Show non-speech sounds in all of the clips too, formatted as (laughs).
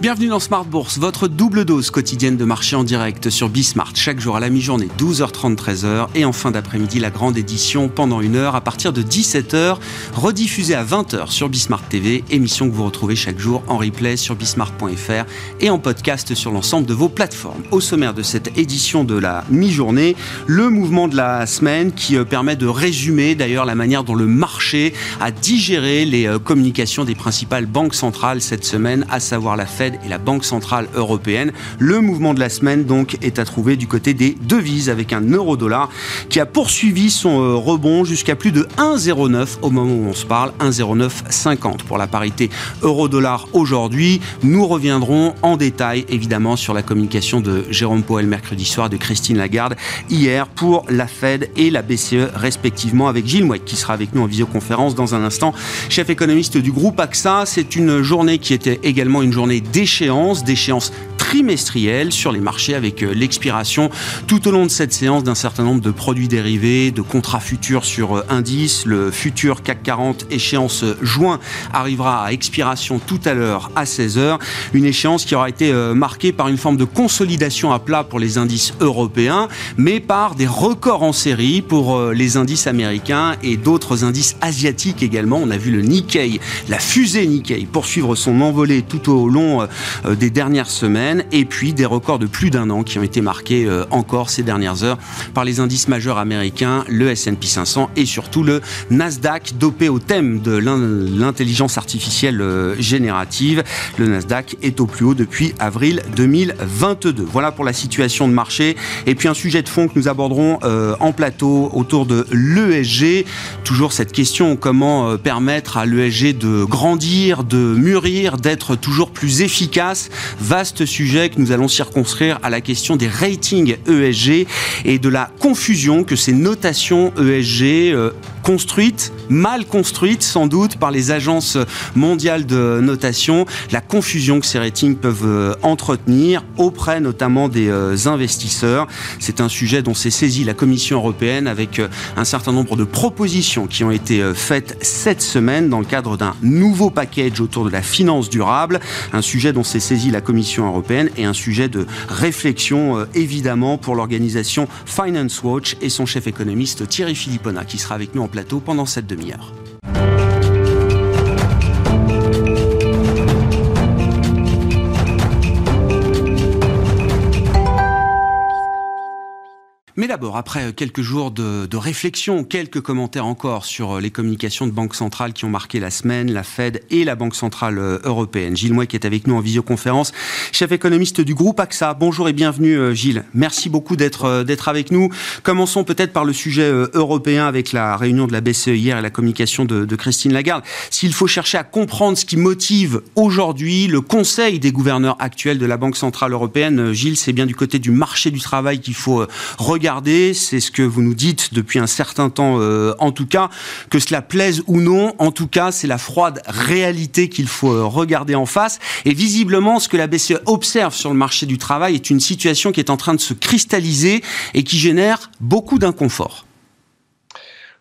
Bienvenue dans Smart Bourse, votre double dose quotidienne de marché en direct sur Bismart. Chaque jour à la mi-journée, 12h30, 13h. Et en fin d'après-midi, la grande édition pendant une heure à partir de 17h, rediffusée à 20h sur Bismart TV. Émission que vous retrouvez chaque jour en replay sur bismart.fr et en podcast sur l'ensemble de vos plateformes. Au sommaire de cette édition de la mi-journée, le mouvement de la semaine qui euh, permet de résumer d'ailleurs la manière dont le marché a digéré les euh, communications des principales banques centrales cette semaine, à savoir la Fed et la Banque Centrale Européenne. Le mouvement de la semaine, donc, est à trouver du côté des devises avec un euro-dollar qui a poursuivi son euh, rebond jusqu'à plus de 1,09 au moment où on se parle, 1,0950 pour la parité euro-dollar aujourd'hui. Nous reviendrons en détail, évidemment, sur la communication de Jérôme Powell mercredi soir, de Christine Lagarde hier pour la Fed et la BCE respectivement avec Gilles Mouet qui sera avec nous en visioconférence dans un instant, chef économiste du groupe AXA. C'est une journée qui était également une journée d'échéance, d'échéance trimestrielle sur les marchés avec euh, l'expiration tout au long de cette séance d'un certain nombre de produits dérivés, de contrats futurs sur euh, indice. Le futur CAC 40 échéance euh, juin arrivera à expiration tout à l'heure à 16h. Une échéance qui aura été marquée par une forme de consolidation à plat pour les indices européens, mais par des records en série pour les indices américains et d'autres indices asiatiques également. On a vu le Nikkei, la fusée Nikkei poursuivre son envolée tout au long des dernières semaines et puis des records de plus d'un an qui ont été marqués euh, encore ces dernières heures par les indices majeurs américains, le S&P 500 et surtout le Nasdaq dopé au thème de l'intelligence artificielle euh, générative. Le Nasdaq est au plus haut depuis avril 2022. Voilà pour la situation de marché. Et puis un sujet de fond que nous aborderons euh, en plateau autour de l'ESG. Toujours cette question comment permettre à l'ESG de grandir, de mûrir, d'être toujours plus efficace? Vaste sujet que nous allons circonscrire à la question des ratings ESG et de la confusion que ces notations ESG euh, construites, mal construites sans doute par les agences mondiales de notation, la confusion que ces ratings peuvent euh, entretenir auprès notamment des euh, investisseurs. C'est un sujet dont s'est saisie la Commission européenne avec un certain nombre de propositions qui ont été faites cette semaine dans le cadre d'un nouveau package autour de la finance durable, un sujet dont s'est saisie la Commission européenne et un sujet de réflexion euh, évidemment pour l'organisation Finance Watch et son chef économiste Thierry Philippona qui sera avec nous en pendant cette demi-heure. Mais d'abord, après quelques jours de, réflexion, quelques commentaires encore sur euh, les communications de banques centrales qui ont marqué la semaine, la Fed et la Banque centrale euh, européenne. Gilles Mouet qui est avec nous en visioconférence, chef économiste du groupe AXA. Bonjour et bienvenue euh, Gilles. Merci beaucoup d'être avec nous. Commençons peut-être par le sujet européen avec la réunion de la BCE hier et la communication de Christine Lagarde. S'il faut chercher à comprendre ce qui motive aujourd'hui le Conseil des gouverneurs actuels de la Banque centrale européenne, Gilles, c'est bien du côté du marché du travail qu'il faut regarder c'est ce que vous nous dites depuis un certain temps euh, en tout cas, que cela plaise ou non, en tout cas c'est la froide réalité qu'il faut euh, regarder en face. Et visiblement, ce que la BCE observe sur le marché du travail est une situation qui est en train de se cristalliser et qui génère beaucoup d'inconfort.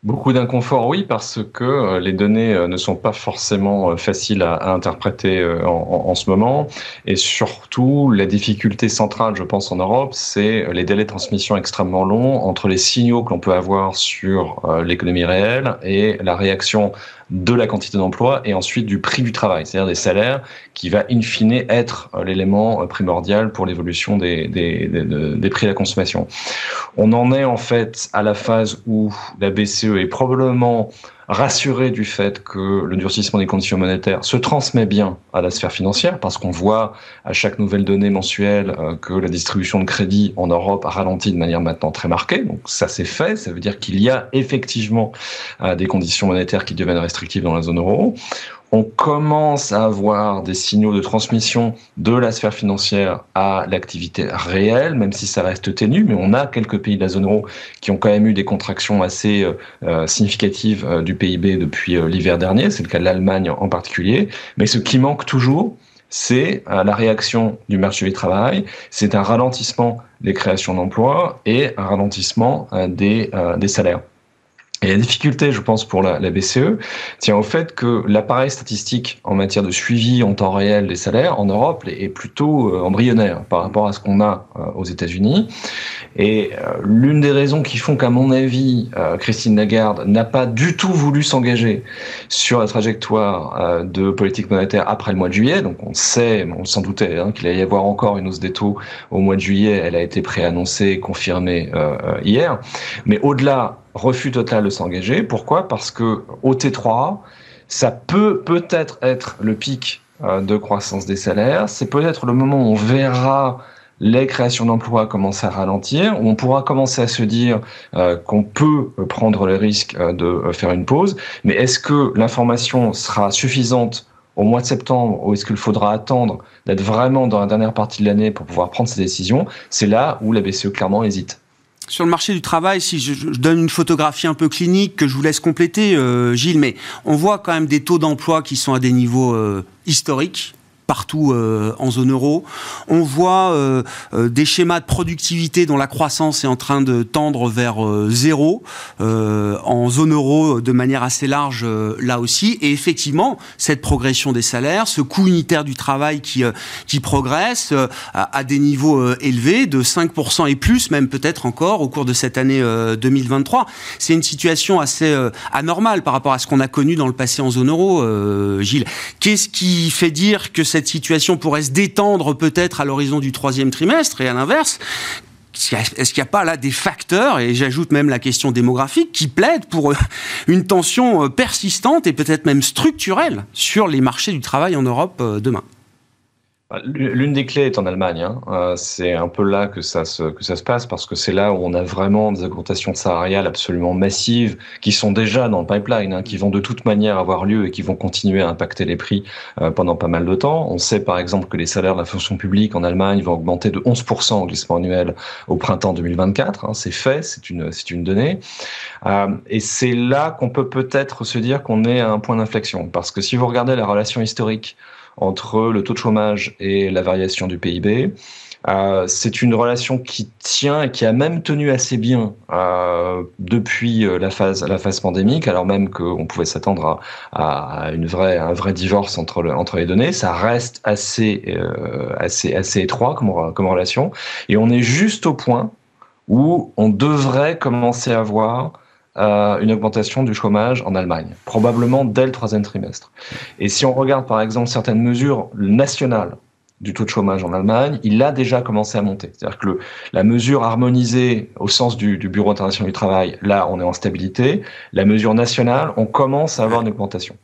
Beaucoup d'inconfort, oui, parce que euh, les données euh, ne sont pas forcément euh, faciles à, interpréter en, ce moment. Et surtout, la difficulté centrale, je pense, en Europe, c'est les délais de transmission extrêmement longs entre les signaux que l'on peut avoir sur l'économie réelle et la réaction de la quantité d'emploi et ensuite du prix du travail, c'est-à-dire des salaires, qui va in fine être euh, l'élément euh, primordial pour l'évolution des, des, des, prix à la consommation. On en est en fait à la phase où la BCE est probablement rassuré du fait que le durcissement des conditions monétaires se transmet bien à la sphère financière, parce qu'on voit à chaque nouvelle donnée mensuelle euh, que la distribution de crédit en Europe a ralenti de manière maintenant très marquée. Donc ça s'est fait, ça veut dire qu'il y a effectivement euh, des conditions monétaires qui deviennent restrictives dans la zone euro on commence à avoir des signaux de transmission de la sphère financière à l'activité réelle, même si ça reste ténu, mais on a quelques pays de la zone euro qui ont quand même eu des contractions assez euh, euh, significatives euh, du PIB depuis l'hiver dernier, c'est le cas de l'Allemagne en particulier, mais ce qui manque toujours, c'est la réaction du marché du travail, c'est un ralentissement des créations d'emplois et un ralentissement des, des salaires. Et la difficulté, je pense, pour la, BCE tient au fait que l'appareil statistique en matière de suivi en temps réel des salaires en Europe est plutôt euh, embryonnaire par rapport à ce qu'on a euh, aux États-Unis. Et euh, l'une des raisons qui font qu'à mon avis, Christine Lagarde n'a pas du tout voulu s'engager sur la trajectoire de politique monétaire après le mois de juillet, donc on sait, on s'en doutait, hein, qu'il allait y avoir encore une hausse des taux au mois de juillet, elle a été préannoncée, confirmée hier. Mais au-delà refus total de s'engager. Pourquoi? Parce que au T3, ça peut peut-être être le pic euh, de croissance des salaires. C'est peut-être le moment où on verra les créations d'emplois commencer à ralentir, on pourra commencer à se dire euh, qu'on peut prendre le risque euh, de faire une pause. Mais est-ce que l'information sera suffisante au mois de septembre ou est-ce qu'il faudra attendre d'être vraiment dans la dernière partie de l'année pour pouvoir prendre ces décisions? C'est là où la BCE clairement hésite. Sur le marché du travail, si je, donne une photographie un peu clinique que je vous laisse compléter, euh, Gilles, mais on voit quand même des taux d'emploi qui sont à des niveaux euh, historiques partout euh, en zone euro. On voit euh, euh, des schémas de productivité dont la croissance est en train de tendre vers zéro en zone euro de manière assez large là aussi. Et effectivement, cette progression des salaires, ce coût unitaire du travail qui, qui progresse à, à, des niveaux élevés de 5% et plus, même peut-être encore au cours de cette année 2023. C'est une situation assez anormale par rapport à ce qu'on a connu dans le passé en zone euro, Gilles. Qu'est-ce qui fait dire que cette situation pourrait se détendre peut-être à l'horizon du troisième trimestre et à l'inverse est-ce qu'il n'y a pas là des facteurs, et j'ajoute même la question démographique, qui plaident pour euh, une tension euh, persistante et peut-être même structurelle sur les marchés du travail en Europe euh, demain? L'une des clés est en Allemagne. Hein. Euh, c'est un peu là que ça, se, que ça se passe parce que c'est là où on a vraiment des augmentations salariales absolument massives qui sont déjà dans le pipeline, hein, qui vont de toute manière avoir lieu et qui vont continuer à impacter les prix euh, pendant pas mal de temps. On sait par exemple que les salaires de la fonction publique en Allemagne vont augmenter de 11% en glissement annuel au printemps 2024. Hein. C'est fait, c'est une, c'est une donnée. Euh, et c'est là qu'on peut peut-être se dire qu'on est à un point d'inflexion parce que si vous regardez la relation historique entre le taux de chômage et la variation du PIB. Euh, c'est une relation qui tient et qui a même tenu assez bien euh, depuis euh, la phase la phase pandémique, alors même qu'on pouvait s'attendre à, à, une vraie un vrai divorce entre entre les données. Ça reste assez assez assez étroit comme comme relation, et on est juste au point où on devrait commencer à voir une augmentation du chômage en Allemagne, probablement dès le troisième trimestre. Et si on regarde par exemple certaines mesures nationales du taux de chômage en Allemagne, il a déjà commencé à monter. C'est-à-dire que la mesure harmonisée au sens du, du, Bureau international du travail, là, on est en stabilité. La mesure nationale, on commence à avoir une augmentation.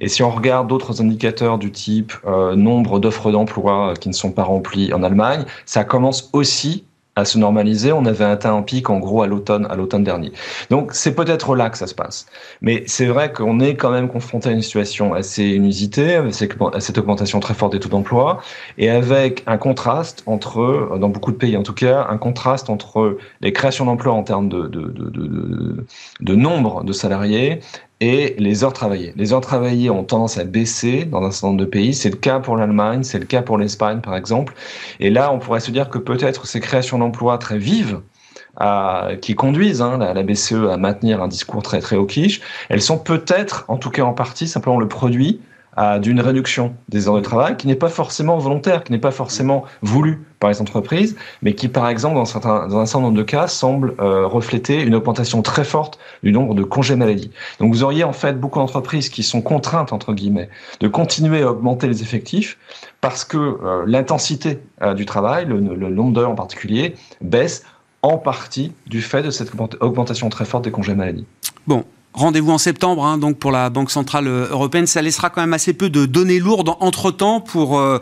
Et si on regarde d'autres indicateurs du type euh, nombre d'offres d'emploi qui ne sont pas remplies en Allemagne, ça commence aussi à se normaliser. On avait atteint un pic en gros à l'automne, à l'automne dernier. Donc c'est peut-être là que ça se passe. Mais c'est vrai qu'on est quand même confronté à une situation assez inusitée, avec cette augmentation très forte des taux d'emploi, et avec un contraste entre, dans beaucoup de pays en tout cas, un contraste entre les créations d'emplois en termes de, de, de, de, de nombre de salariés et les heures travaillées. Les heures travaillées ont tendance à baisser dans un certain nombre de pays. C'est le cas pour l'Allemagne, c'est le cas pour l'Espagne, par exemple. Et là, on pourrait se dire que peut-être ces créations d'emplois très vives, qui conduisent hein, la, BCE à maintenir un discours très très hawkish, elles sont peut-être, en tout cas en partie, simplement le produit d'une réduction des heures de travail qui n'est pas forcément volontaire, qui n'est pas forcément voulue par les entreprises, mais qui, par exemple, dans, un certain nombre de cas, semble euh, refléter une augmentation très forte du nombre de congés maladie. Donc vous auriez en fait beaucoup d'entreprises qui sont contraintes, entre guillemets, de continuer à augmenter les effectifs parce que euh, l'intensité euh, du travail, le, le nombre d'heures en particulier, baisse en partie du fait de cette augmentation très forte des congés maladie. Bon, Rendez-vous en septembre, hein, donc pour la Banque centrale euh, européenne. Ça laissera quand même assez peu de données lourdes entre temps pour euh,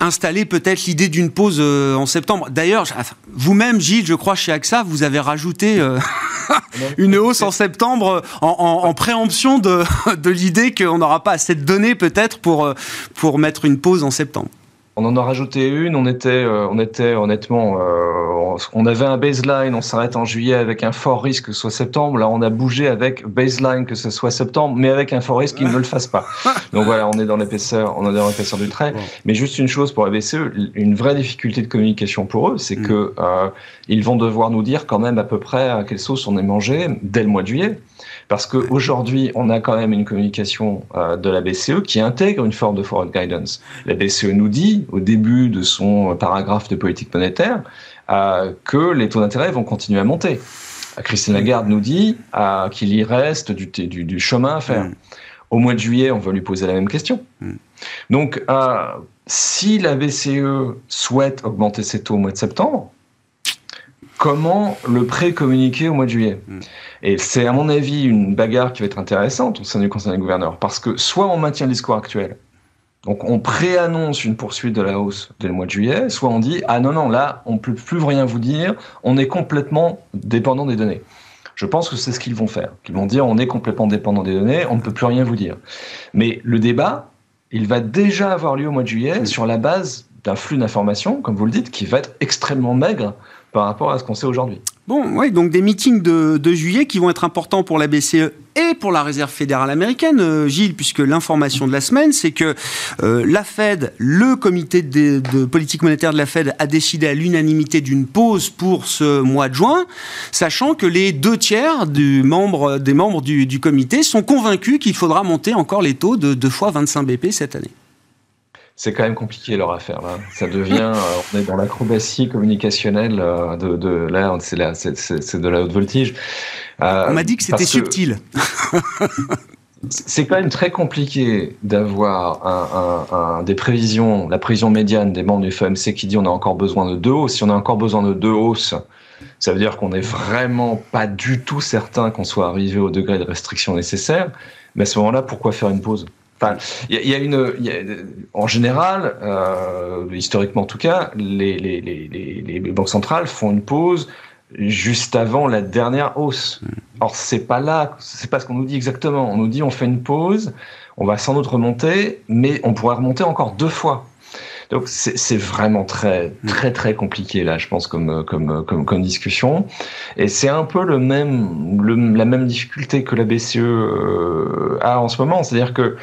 installer peut-être l'idée d'une pause euh, en septembre. D'ailleurs, vous-même, Gilles, je crois chez AXA, vous avez rajouté (laughs) une hausse en septembre en, en, en préemption de, (laughs) de l'idée qu'on n'aura pas assez de données peut-être pour pour mettre une pause en septembre. On en a rajouté une. On était, on était honnêtement on avait un baseline, on s'arrête en juillet avec un fort risque que ce soit septembre. Là, on a bougé avec baseline que ce soit septembre, mais avec un fort risque qu'il ne le fasse pas. (laughs) Donc voilà, on est dans l'épaisseur, on est dans l'épaisseur du trait. Mais juste une chose pour la BCE, une vraie difficulté de communication pour eux, c'est mm. que euh, ils vont devoir nous dire quand même à peu près à quelle sauce on est mangé dès le mois de juillet. Parce qu'aujourd'hui, on a quand même une communication euh, de la BCE qui intègre une forme de forward guidance. La BCE nous dit, au début de son paragraphe de politique monétaire, euh, que les taux d'intérêt vont continuer à monter. Christine Lagarde nous dit euh, qu'il y reste du, du, chemin à faire. Mm. Au mois de juillet, on va lui poser la même question. Mm. Donc, si la BCE souhaite augmenter ses taux au mois de septembre, comment le pré-communiquer au mois de juillet mm. Et c'est à mon avis une bagarre qui va être intéressante au sein du Conseil des gouverneurs, parce que soit on maintient le discours actuel, donc on préannonce une poursuite de la hausse dès le mois de juillet, soit on dit ah non non là on peut plus rien vous dire, on est complètement dépendant des données. Je pense que c'est ce qu'ils vont faire. Ils vont dire on est complètement dépendant des données, on ne peut plus rien vous dire. Mais le débat, il va déjà avoir lieu au mois de juillet sur la base d'un flux d'informations, comme vous le dites, qui va être extrêmement maigre par rapport à ce qu'on sait aujourd'hui. Bon, oui, donc des meetings de, juillet qui vont être importants pour la BCE et pour la Réserve fédérale américaine, euh, Gilles, puisque l'information de la semaine, c'est que euh, la Fed, le comité de, politique monétaire de la Fed, a décidé à l'unanimité d'une pause pour ce mois de juin, sachant que les deux tiers des membres du, du comité sont convaincus qu'il faudra monter encore les taux de 2 fois 25 BP cette année c'est quand même compliqué leur affaire là. Ça devient, euh, on est dans l'acrobatie communicationnelle euh, de, de là, c'est de la haute voltige. Euh, on m'a dit que c'était subtil. c'est quand même très compliqué d'avoir un, des prévisions, la prévision médiane des membres du FOMC qui dit on a encore besoin de deux hausses. Si on a encore besoin de deux hausses, ça veut dire qu'on n'est vraiment pas du tout certain qu'on soit arrivé au degré de restriction nécessaire. Mais à ce moment-là, pourquoi faire une pause? Il y, a une, en général, euh, historiquement en tout cas, les, les, les, les, banques centrales font une pause juste avant la dernière hausse. Mm. Or, c'est pas là, c'est pas ce qu'on nous dit exactement. On nous dit on fait une pause, on va sans doute remonter, mais on pourrait remonter encore deux fois. Donc c'est vraiment très mm. très très compliqué là, je pense comme comme comme, comme discussion. Et c'est un peu le même le, la même difficulté que la BCE euh, a en ce moment, c'est-à-dire que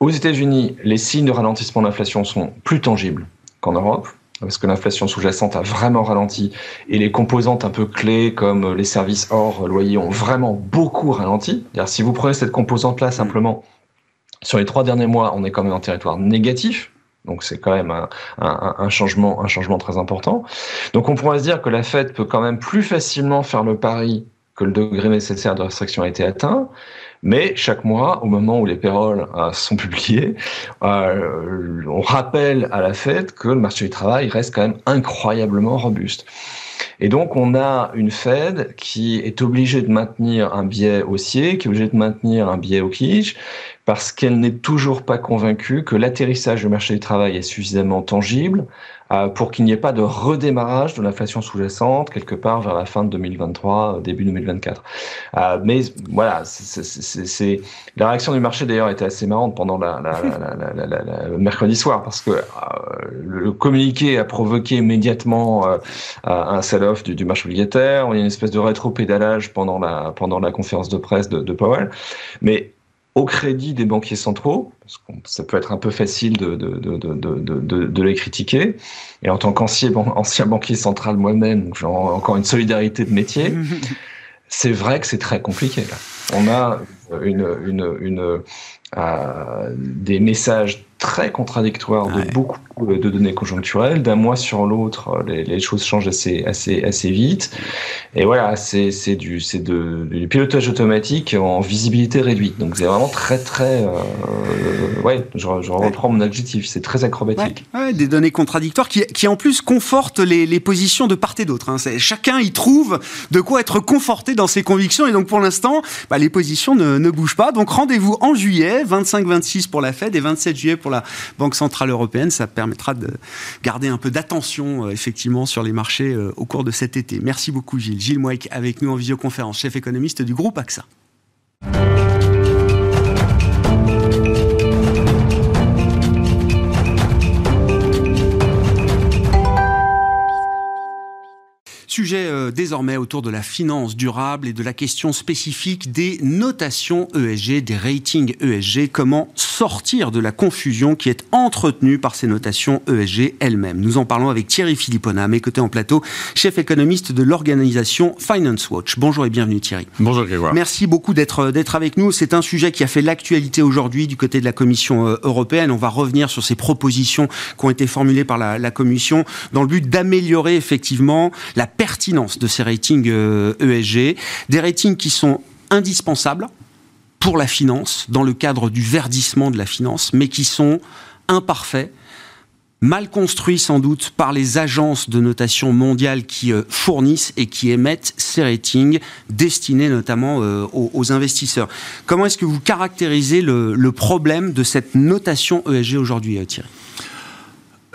aux États-Unis, les signes de ralentissement de l'inflation sont plus tangibles qu'en Europe, parce que l'inflation sous-jacente a vraiment ralenti et les composantes un peu clés comme les services hors loyer ont vraiment beaucoup ralenti. Si vous prenez cette composante-là simplement, sur les trois derniers mois, on est quand même en territoire négatif. Donc c'est quand même un, un, changement, un changement très important. Donc on pourrait se dire que la Fed peut quand même plus facilement faire le pari que le degré nécessaire de restriction a été atteint. Mais chaque mois, au moment où les péroles euh, sont publiées, euh, on rappelle à la Fed que le marché du travail reste quand même incroyablement robuste. Et donc, on a une Fed qui est obligée de maintenir un biais haussier, qui est obligée de maintenir un biais au quiche, parce qu'elle n'est toujours pas convaincue que l'atterrissage du marché du travail est suffisamment tangible pour qu'il n'y ait pas de redémarrage de l'inflation sous-jacente quelque part vers la fin de 2023, euh, début 2024. Euh, mais voilà, c'est la réaction du marché d'ailleurs était assez marrante pendant la, la, la, la mercredi soir parce que le communiqué a provoqué immédiatement un sell-off du, du, marché obligataire. On a une espèce de rétro-pédalage pendant la pendant la conférence de presse de, de Powell, mais au crédit des banquiers centraux, parce que ça peut être un peu facile de, de, de, de les critiquer. Et en tant qu'ancien ancien banquier central moi-même, j'ai encore une solidarité de métier, (laughs) c'est vrai que c'est très compliqué. Là. On a une, une, une euh, des messages très contradictoire de beaucoup de données conjoncturelles. D'un mois sur l'autre, les, choses changent assez, assez, assez vite. Et voilà, c'est, du, de, du pilotage automatique en visibilité réduite. Donc c'est vraiment très, très. Euh, ouais, je, je, reprends mon adjectif, c'est très acrobatique. Ouais, des données contradictoires qui, qui en plus confortent les, les positions de part et d'autre. Hein. chacun y trouve de quoi être conforté dans ses convictions. Et donc pour l'instant, bah, les positions ne, ne bougent pas. Donc rendez-vous en juillet, 25-26 pour la Fed et 27 juillet pour la Banque Centrale Européenne. Ça permettra de garder un peu d'attention, euh, effectivement, sur les marchés euh, au cours de cet été. Merci beaucoup, Gilles. Gilles Mouek avec nous en visioconférence, chef économiste du groupe AXA. Sujet euh, désormais autour de la finance durable et de la question spécifique des notations ESG, des ratings ESG. Comment sortir de la confusion qui est entretenue par ces notations ESG elles-mêmes? Nous en parlons avec Thierry Philippona, à mes côtés en plateau, chef économiste de l'organisation Finance Watch. Bonjour et bienvenue Thierry. Bonjour Grégoire. Merci beaucoup d'être euh, d'être avec nous. C'est un sujet qui a fait l'actualité aujourd'hui du côté de la Commission euh, européenne. On va revenir sur ces propositions qui ont été formulées par la, la Commission dans le but d'améliorer effectivement la pertinence de ces ratings ESG, euh, e des ratings qui sont indispensables pour la finance, dans le cadre du verdissement de la finance, mais qui sont imparfaits, mal construits sans doute par les agences de notation mondiales qui euh, fournissent et qui émettent ces ratings destinés notamment euh, aux, investisseurs. Comment est-ce que vous caractérisez le, problème de cette notation ESG aujourd'hui, Thierry?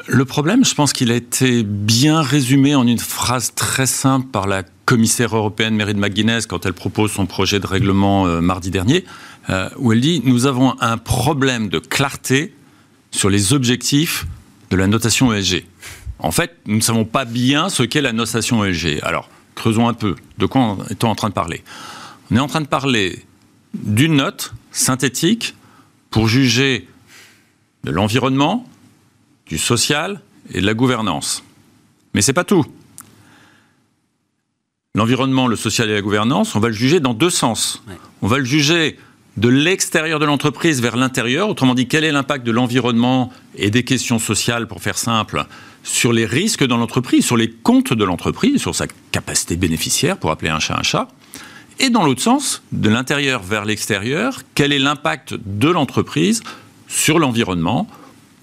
Le problème, je pense qu'il a été bien résumé en une phrase très simple par la commissaire européenne Merit McGuinness quand elle propose son projet de règlement euh, mardi dernier, euh, où elle dit Nous avons un problème de clarté sur les objectifs de la notation ESG. En fait, nous ne savons pas bien ce qu'est la notation ESG. Alors, creusons un peu. De quoi est-on en train de parler? On est en train de parler d'une note synthétique pour juger de l'environnement, du social et de la gouvernance. Mais c'est pas tout. L'environnement, le social et la gouvernance, on va le juger dans deux sens. On va le juger de l'extérieur de l'entreprise vers l'intérieur, autrement dit, quel est l'impact de l'environnement et des questions sociales, pour faire simple, sur les risques dans l'entreprise, sur les comptes de l'entreprise, sur sa capacité bénéficiaire, pour appeler un chat un chat. Et dans l'autre sens, de l'intérieur vers l'extérieur, quel est l'impact de l'entreprise sur l'environnement,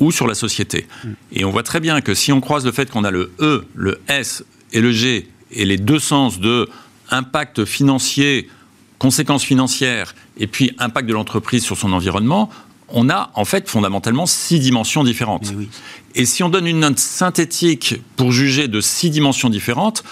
ou sur la société. Mm. Et on voit très bien que si on croise le fait qu'on a le E, le S et le G, et les deux sens de impact financier, conséquences financières, et puis impact de l'entreprise sur son environnement, on a en fait fondamentalement six dimensions différentes. Et si on donne une note synthétique pour juger de six dimensions différentes,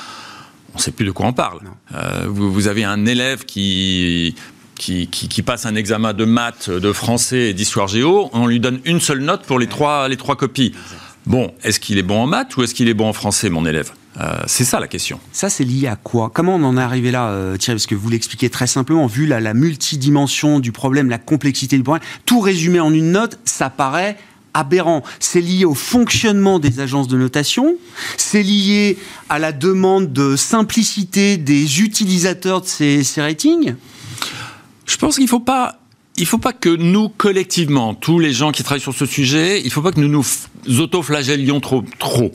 on ne sait plus de quoi on parle. Euh, vous, vous, avez un élève qui qui, passe un examen de maths, de français et d'histoire géo, on lui donne une seule note pour les trois, les trois copies. Bon, est-ce qu'il est bon en maths ou est-ce qu'il est bon en français, mon élève? Euh, c'est ça la question. Ça, c'est lié à quoi? Comment on en est arrivé là, euh, Thierry? Parce que vous l'expliquez très simplement, vu la, la multidimension du problème, la complexité du problème, tout résumé en une note, ça paraît aberrant. C'est lié au fonctionnement des agences de notation, c'est lié à la demande de simplicité des utilisateurs de ces, ces ratings je pense qu'il ne faut pas il faut pas que nous, collectivement, tous les gens qui travaillent sur ce sujet, il ne faut pas que nous nous autoflagellions trop. trop.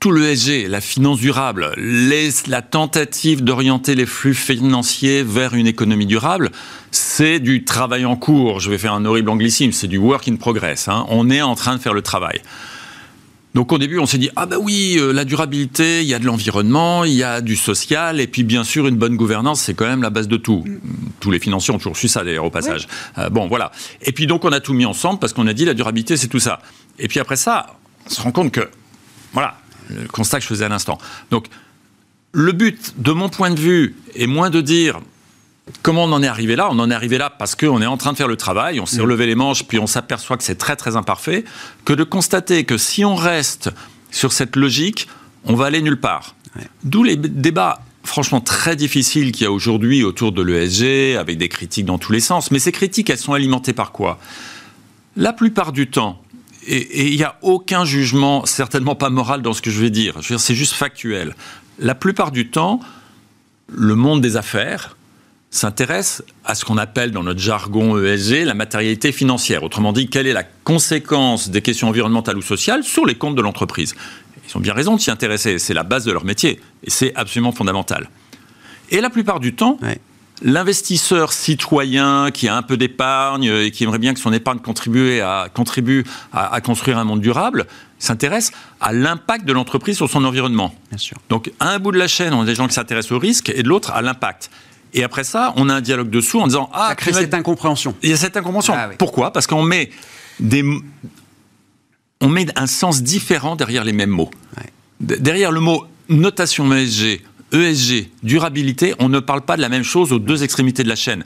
Tout le SG, la finance durable, la tentative d'orienter les flux financiers vers une économie durable, c'est du travail en cours. Je vais faire un horrible anglicisme, c'est du work in progress. Hein. On est en train de faire le travail. Donc au début, on s'est dit ah bah oui, euh, la durabilité, il y a de l'environnement, il y a du social, et puis bien sûr une bonne gouvernance, c'est quand même la base de tout. Mm. Tous les financiers ont toujours su ça d'ailleurs au passage. Euh, bon voilà. Et puis donc on a tout mis ensemble parce qu'on a dit la durabilité c'est tout ça. Et puis après ça, on se rend compte que voilà le constat que je faisais à l'instant. Donc le but, de mon point de vue, est moins de dire Comment on en est arrivé là? On en est arrivé là parce qu'on est en train de faire le travail, on s'est mm. relevé les manches, puis on s'aperçoit que c'est très très imparfait, que de constater que si on reste sur cette logique, on va aller nulle part. D'où les débats franchement très difficiles qu'il y a aujourd'hui autour de l'ESG, avec des critiques dans tous les sens. Mais ces critiques, elles sont alimentées par quoi? La plupart du temps, et il n'y a aucun jugement, certainement pas moral dans ce que je vais dire, je veux dire c'est juste factuel. La plupart du temps, le monde des affaires, s'intéresse à ce qu'on appelle dans notre jargon ESG la matérialité financière. Autrement dit, quelle est la conséquence des questions environnementales ou sociales sur les comptes de l'entreprise? Ils ont bien raison de s'y intéresser, c'est la base de leur métier, et c'est absolument fondamental. Et la plupart du temps, l'investisseur citoyen qui a un peu d'épargne et qui aimerait bien que son épargne contribue à, contribue à, construire un monde durable, s'intéresse à l'impact de l'entreprise sur son environnement. Donc, à un bout de la chaîne, on a des gens qui s'intéressent au risque et de l'autre à l'impact. Et après ça, on a un dialogue dessous en disant ah, ça crée cette incompréhension. Il y a cette incompréhension. Ah Pourquoi? Parce qu'on met des on met un sens différent derrière les mêmes mots. Derrière le mot notation ESG, ESG, durabilité, on ne parle pas de la même chose aux deux extrémités de la chaîne.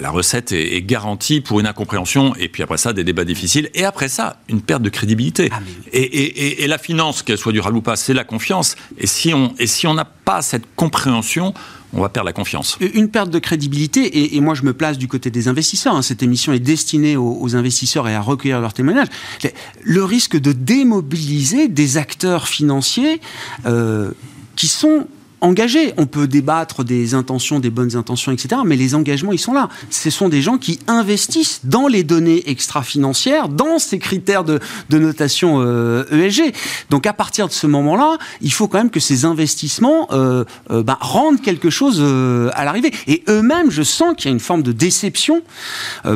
la recette est, garantie pour une incompréhension, et puis après ça, des débats difficiles, et après ça, une perte de crédibilité. Ah, et, la finance, qu'elle soit durable ou pas, c'est la confiance. Et si on et si on n'a pas cette compréhension, on va perdre la confiance. Une perte de crédibilité, et, moi je me place du côté des investisseurs, hein. cette émission est destinée aux, investisseurs et à recueillir leurs témoignages, le risque de démobiliser des acteurs financiers euh, qui sont engagés. On peut débattre des intentions, des bonnes intentions, etc. Mais les engagements, ils sont là. Ce sont des gens qui investissent dans les données extra-financières, dans ces critères de, notation ESG. Euh, e Donc à partir de ce moment-là, il faut quand même que ces investissements euh, euh, bah, rendent quelque chose à l'arrivée. Et eux-mêmes, je sens qu'il y a une forme de déception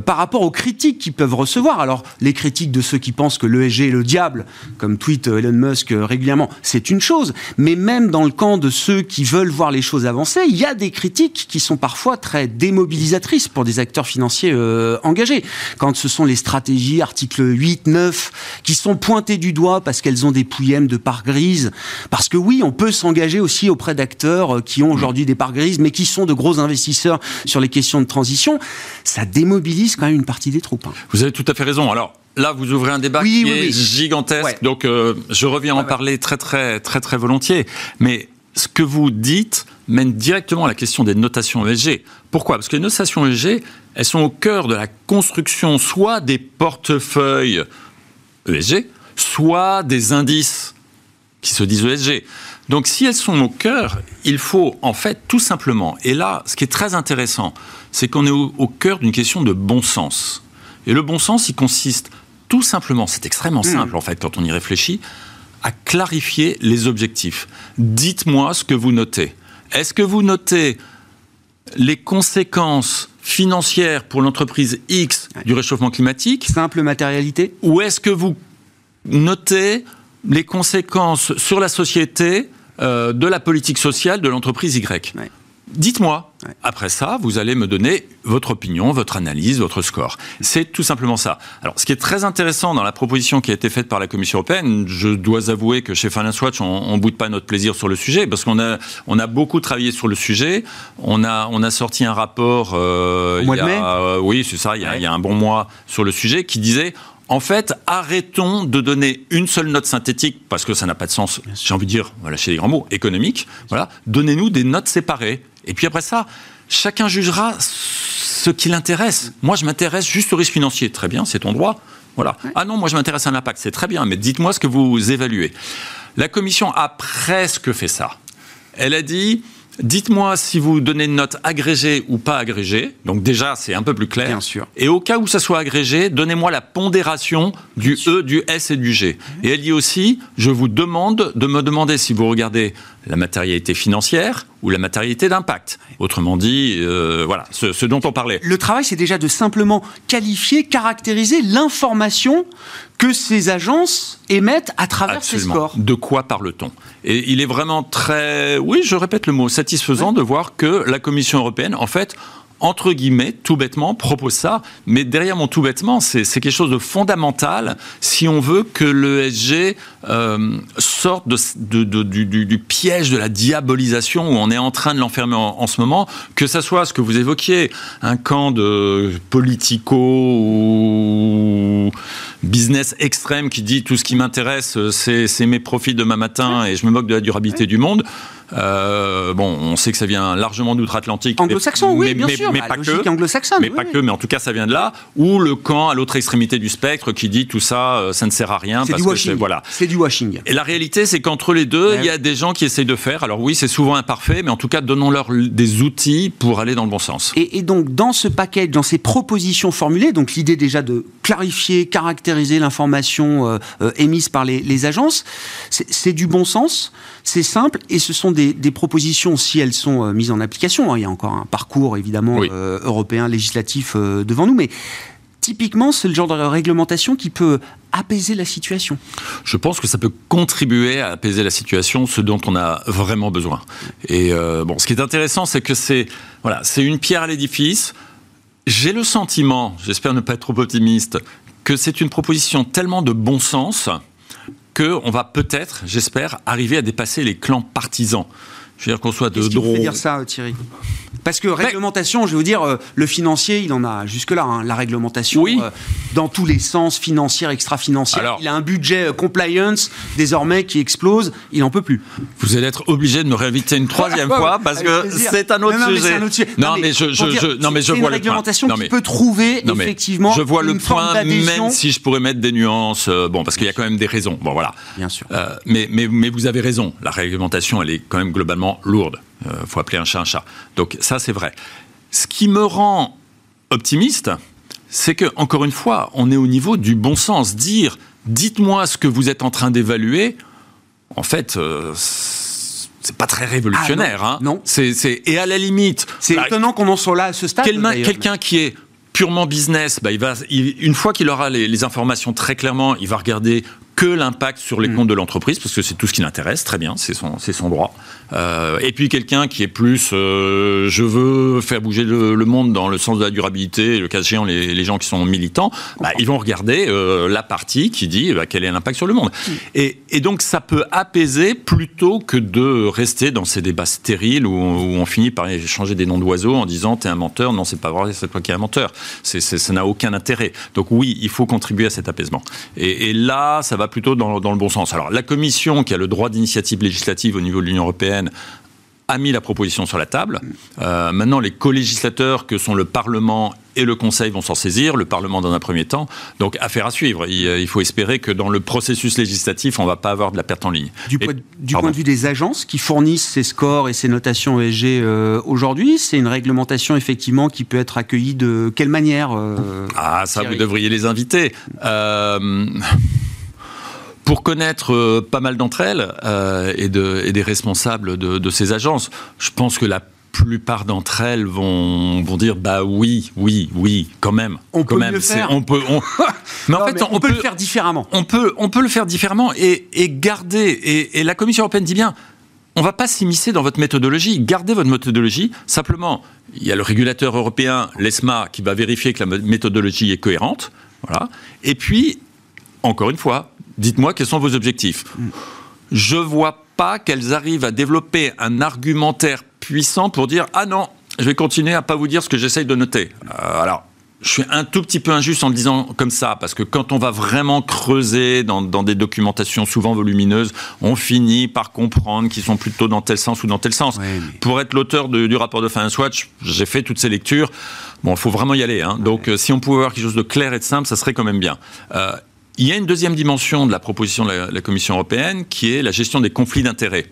par rapport aux critiques qu'ils peuvent recevoir. Alors les critiques de ceux qui pensent que l'ESG est le diable, comme tweet Elon Musk régulièrement, c'est une chose. Mais même dans le camp de ceux qui veulent voir les choses avancer, il y a des critiques qui sont parfois très démobilisatrices pour des acteurs financiers euh, engagés. Quand ce sont les stratégies, articles 8, 9, qui sont pointées du doigt parce qu'elles ont des pouillèmes de parts grises. Parce que oui, on peut s'engager aussi auprès d'acteurs euh, qui ont aujourd'hui des parts grises, mais qui sont de gros investisseurs sur les questions de transition. Ça démobilise quand même une partie des troupes. Hein. Vous avez tout à fait raison. Alors, Là, vous ouvrez un débat qui est gigantesque, donc euh, je reviens en parler très très très très volontiers. Mais ce que vous dites mène directement à la question des notations ESG. Pourquoi? Parce que les notations ESG, elles sont au cœur de la construction soit des portefeuilles ESG, soit des indices qui se disent ESG. Donc si elles sont au cœur, il faut en fait tout simplement, et là ce qui est très intéressant, c'est qu'on est au, cœur d'une question de bon sens. Et le bon sens, il consiste tout simplement, c'est extrêmement hmm. simple en fait quand on y réfléchit, à clarifier les objectifs. Dites-moi ce que vous notez. Est-ce que vous notez les conséquences financières pour l'entreprise X du réchauffement climatique Simple matérialité. Ou est-ce que vous notez les conséquences sur la société euh, de la politique sociale de l'entreprise Y? Dites-moi. Après ça, vous allez me donner votre opinion, votre analyse, votre score. C'est tout simplement ça. Alors, ce qui est très intéressant dans la proposition qui a été faite par la Commission européenne, je dois avouer que chez Finance Watch, on, ne boude pas notre plaisir sur le sujet parce qu'on a, on a beaucoup travaillé sur le sujet. On a, on a sorti un rapport. Euh, mois de mai. Euh, oui, c'est ça. Il y, a, il y a un bon mois sur le sujet qui disait en fait, arrêtons de donner une seule note synthétique parce que ça n'a pas de sens. J'ai envie de dire, voilà, chez les grands mots, économique. Voilà, donnez-nous des notes séparées. Et puis après ça, chacun jugera ce qui l'intéresse. Moi, je m'intéresse juste au risque financier. Très bien, c'est ton droit. Voilà. Ah non, moi, je m'intéresse à l'impact. C'est très bien, mais dites-moi ce que vous évaluez. La commission a presque fait ça. Elle a dit Dites-moi si vous donnez une note agrégée ou pas agrégée. Donc déjà, c'est un peu plus clair. Bien sûr. Et au cas où ça soit agrégé, donnez-moi la pondération du E, du S et du G. Et elle dit aussi, je vous demande de me demander si vous regardez la matérialité financière ou la matérialité d'impact. Autrement dit, euh, voilà, ce, dont on parlait. Le travail, c'est déjà de simplement qualifier, caractériser l'information que ces agences émettent à travers ces scores. De quoi parle-t-on? Et il est vraiment très, oui, je répète le mot, satisfaisant de voir que la Commission européenne, en fait, entre guillemets, tout bêtement, propose ça. Mais derrière mon tout bêtement, c'est quelque chose de fondamental si on veut que l'ESG euh, sorte de, du, piège de la diabolisation où on est en train de l'enfermer en, ce moment, que ça soit ce que vous évoquiez, un camp de politico ou business extrême qui dit tout ce qui m'intéresse, c'est mes profits demain matin et je me moque de la durabilité du monde. Euh, bon, on sait que ça vient largement d'outre-Atlantique. Anglo-saxon, oui, bien sûr. Mais, pas que. Anglo-saxonne. Mais pas que. Mais en tout cas, ça vient de là. Ou le camp à l'autre extrémité du spectre qui dit tout ça, euh, ça ne sert à rien. C'est du washing. Voilà. C'est du washing. Et la réalité, c'est qu'entre les deux, il y a des gens qui essayent de faire. Alors oui, c'est souvent imparfait, mais en tout cas, donnons-leur des outils pour aller dans le bon sens. Et, donc, dans ce paquet, dans ces propositions formulées, donc l'idée déjà de clarifier, caractériser l'information euh, émise par les, les agences, c'est du bon sens, c'est simple, et ce sont des des, propositions, si elles sont euh, mises en application, hein, il y a encore un parcours évidemment euh, européen, législatif euh, devant nous, mais typiquement, c'est le genre de réglementation qui peut apaiser la situation. Je pense que ça peut contribuer à apaiser la situation, ce dont on a vraiment besoin. Et bon, ce qui est intéressant, c'est que c'est voilà, c'est une pierre à l'édifice. J'ai le sentiment, j'espère ne pas être trop optimiste, que c'est une proposition tellement de bon sens qu'on va peut-être, j'espère, arriver à dépasser les clans partisans Je veux dire qu'on soit de fait dire ça, Thierry Parce que réglementation, je vais vous dire, euh, le financier, il en a jusque-là. hein. La réglementation, Oui. euh, dans tous les sens, financière, extra-financière. Il a un budget euh, compliance désormais qui explose. Il n'en peut plus. Vous allez être obligé de me réinviter une troisième Ouais, fois ouais, parce que c'est un autre sujet. c'est un autre sujet. Non, mais je, je, dire, je- non, mais je une vois le réglementation point. Non, qui mais- peut trouver Non, mais effectivement je vois le une point, même si je pourrais mettre des nuances. euh, bon, parce qu'il y a quand même des raisons. Bon, voilà. Bien sûr. Mais, mais, mais vous avez raison. La réglementation, elle est quand même globalement lourde. Il faut appeler un chat un chat. Donc ça, c'est vrai. Ce qui me rend optimiste, c'est que encore une fois, on est au niveau du bon sens. Dire, dites-moi ce que vous êtes en train d'évaluer. En fait. euh, c'est pas très révolutionnaire, Ah, non, hein. non. C'est, c'est- et à la limite, C'est bah, étonnant qu'on en soit là à ce stade. Quelqu'un qui est purement business, bah, il va, il- une fois qu'il aura les, les informations très clairement, il va regarder que l'impact sur les Mm. comptes de l'entreprise, parce que c'est tout ce qui l'intéresse, très bien, c'est son, c'est son droit. Euh, et puis quelqu'un qui est plus, euh, je veux faire bouger le, le monde dans le sens de la durabilité, le cas échéant, les, les gens qui sont militants, bah, ils vont regarder euh, la partie qui dit bah, quel est l'impact sur le monde. Mm. Et, et donc ça peut apaiser plutôt que de rester dans ces débats stériles où, où on finit par échanger des noms d'oiseaux en disant t'es un menteur, non c'est pas vrai, c'est toi qui es un menteur. C'est, c'est- ça n'a aucun intérêt. Donc oui, il faut contribuer à cet apaisement. Et, et là, ça va plutôt dans, dans le bon sens. Alors la Commission, qui a le droit d'initiative législative au niveau de l'Union européenne, a mis la proposition sur la table. Euh, maintenant, les co-législateurs, que sont le Parlement et le Conseil, vont s'en saisir. Le Parlement dans un premier temps. Donc, affaire à suivre. Il, euh, il faut espérer que dans le processus législatif, on ne va pas avoir de la perte en ligne. Du, Et- point, du pardon. point de vue des agences qui fournissent ces scores et ces notations ESG euh, aujourd'hui, c'est une réglementation effectivement qui peut être accueillie de quelle manière euh, Ah, ça, Thierry? vous devriez les inviter. Pour connaître euh, pas mal d'entre elles euh, et, de- et des responsables de, de ces agences, je pense que la plupart d'entre elles vont, vont dire bah oui, oui, oui, quand même. On quand peut même, c'est- faire. On peut, on- (laughs) mais en Non, fait, mais on, peut, le faire différemment. on peut, on peut le faire différemment et, et garder. Et, et la Commission européenne dit bien. On va pas s'immiscer dans votre méthodologie. Gardez votre méthodologie. Simplement, il y a le régulateur européen, l'ESMA, qui va vérifier que la méthodologie est cohérente. Voilà. Et puis, encore une fois, dites-moi quels sont vos objectifs? Je vois pas qu'elles arrivent à développer un argumentaire puissant pour dire ah non, je vais continuer à pas vous dire ce que j'essaye de noter. Euh, alors. Je suis un tout petit peu injuste en le disant comme ça, parce que quand on va vraiment creuser dans, dans des documentations souvent volumineuses, on finit par comprendre qu'ils sont plutôt dans tel sens ou dans tel sens. Ouais, mais- Pour être l'auteur du rapport de Finance Watch, j'ai fait toutes ces lectures. Bon, il faut vraiment y aller. hein. Donc, euh, si on pouvait avoir quelque chose de clair et de simple, ça serait quand même bien. Euh, il y a une deuxième dimension de la proposition de la, la Commission européenne, qui est la gestion des conflits d'intérêts,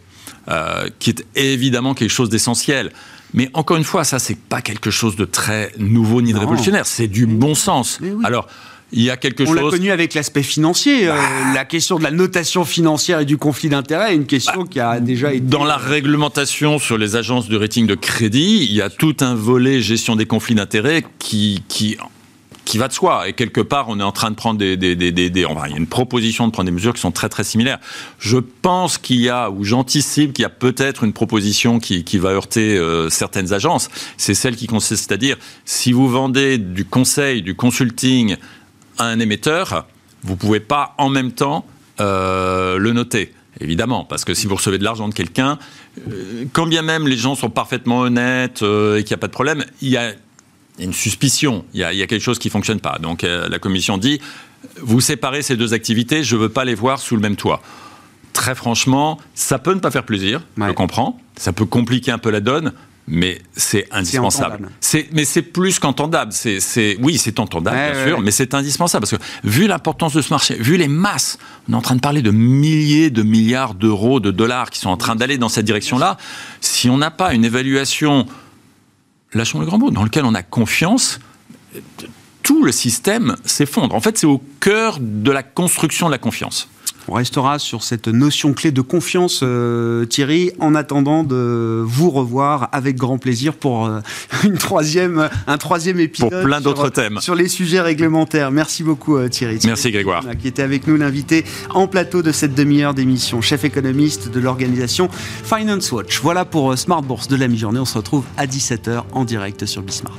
euh, qui est évidemment quelque chose d'essentiel. Mais encore une fois, ça, c'est pas quelque chose de très nouveau ni de Non. révolutionnaire. C'est du bon sens. Oui. Alors, il y a quelque On l'a chose. connu avec l'aspect financier. euh, la question de la notation financière et du conflit d'intérêts est une question qui a déjà été. Dans la réglementation sur les agences de rating de crédit, il y a tout un volet gestion des conflits d'intérêts qui, qui, qui va de soi. Et quelque part, on est en train de prendre des, des, des, des- enfin, il y a une proposition de prendre des mesures qui sont très très similaires. Je pense qu'il y a, ou j'anticipe qu'il y a peut-être une proposition qui, qui va heurter euh, certaines agences. C'est celle qui consiste à dire, si vous vendez du conseil, du consulting à un émetteur, vous pouvez pas en même temps euh, le noter. Évidemment, parce que si vous recevez de l'argent de quelqu'un, euh, quand bien même les gens sont parfaitement honnêtes euh, et qu'il n'y a pas de problème, il y a une suspicion, il y a, il y a quelque chose qui ne fonctionne pas. Donc euh, la commission dit, vous séparez ces deux activités, je ne veux pas les voir sous le même toit. Très franchement, ça peut ne pas faire plaisir, Ouais. je comprends, ça peut compliquer un peu la donne, mais c'est indispensable. C'est, mais c'est plus qu'entendable. C'est, c'est, oui, c'est entendable, Ouais, bien ouais, sûr, ouais. mais c'est indispensable parce que vu l'importance de ce marché, vu les masses, on est en train de parler de milliers de milliards d'euros, de dollars qui sont en train d'aller dans cette direction-là. Si on n'a pas une évaluation, lâchons le grand mot, dans lequel on a confiance, tout le système s'effondre. En fait, c'est au cœur de la construction de la confiance. On restera sur cette notion clé de confiance, euh, Thierry, en attendant de vous revoir avec grand plaisir pour euh, (laughs) une troisième, un troisième épisode. Pour plein sur- d'autres thèmes. Sur les sujets réglementaires. Merci beaucoup, euh, Thierry. Merci, Grégoire. Qui était avec nous, l'invité en plateau de cette demi-heure d'émission, chef économiste de l'organisation Finance Watch. Voilà pour Smart Bourse de la mi-journée. On se retrouve à 17h en direct sur Bismart.